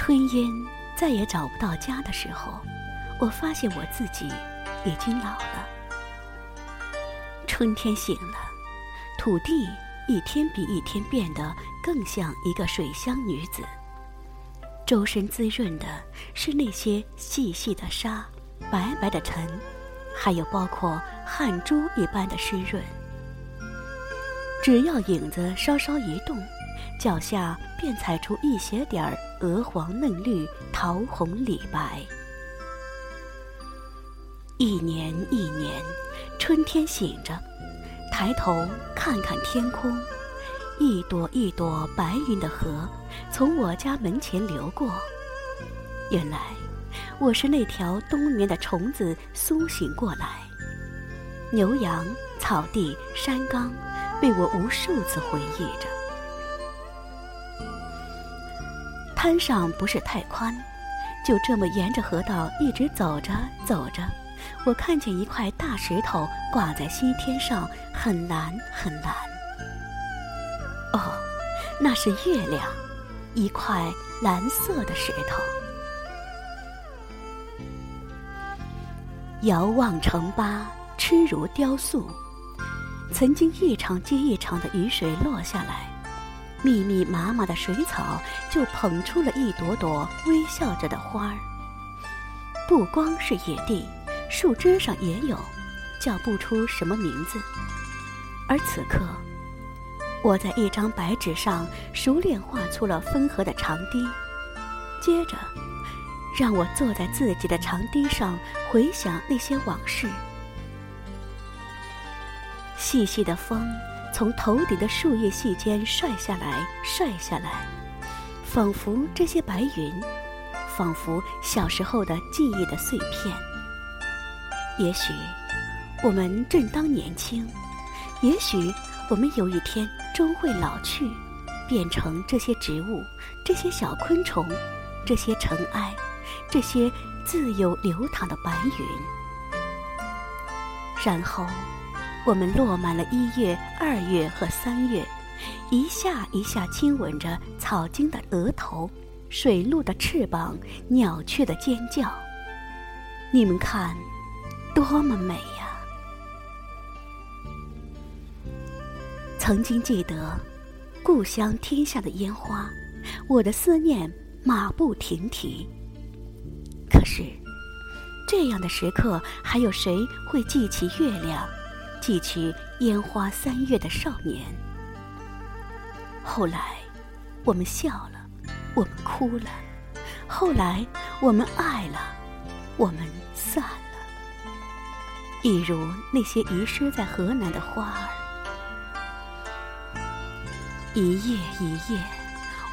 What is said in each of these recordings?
春烟再也找不到家的时候，我发现我自己已经老了。春天醒了，土地一天比一天变得更像一个水乡女子。周身滋润的是那些细细的沙、白白的尘，还有包括汗珠一般的湿润。只要影子稍稍一动，脚下便踩出一些点儿鹅黄嫩绿、桃红李白。一年一年，春天醒着，抬头看看天空，一朵一朵白云的河从我家门前流过。原来，我是那条冬眠的虫子苏醒过来。牛羊、草地、山岗。被我无数次回忆着。滩上不是太宽，就这么沿着河道一直走着走着，我看见一块大石头挂在西天上，很蓝很蓝。哦，那是月亮，一块蓝色的石头。遥望城巴，痴如雕塑。曾经一场接一场的雨水落下来，密密麻麻的水草就捧出了一朵朵微笑着的花儿。不光是野地，树枝上也有，叫不出什么名字。而此刻，我在一张白纸上熟练画出了分河的长堤，接着，让我坐在自己的长堤上回想那些往事。细细的风从头顶的树叶隙间摔下来，摔下来，仿佛这些白云，仿佛小时候的记忆的碎片。也许我们正当年轻，也许我们有一天终会老去，变成这些植物、这些小昆虫、这些尘埃、这些自由流淌的白云，然后。我们落满了一月、二月和三月，一下一下亲吻着草茎的额头，水鹿的翅膀，鸟雀的尖叫。你们看，多么美呀！曾经记得故乡天下的烟花，我的思念马不停蹄。可是，这样的时刻，还有谁会记起月亮？记起烟花三月的少年。后来，我们笑了，我们哭了；后来，我们爱了，我们散了。一如那些遗失在河南的花儿。一夜一夜，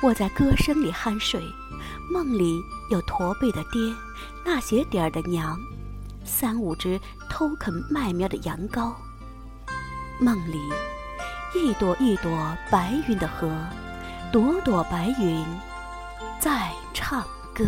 我在歌声里酣睡，梦里有驼背的爹，那些点儿的娘，三五只偷啃麦苗的羊羔。梦里，一朵一朵白云的河，朵朵白云在唱歌。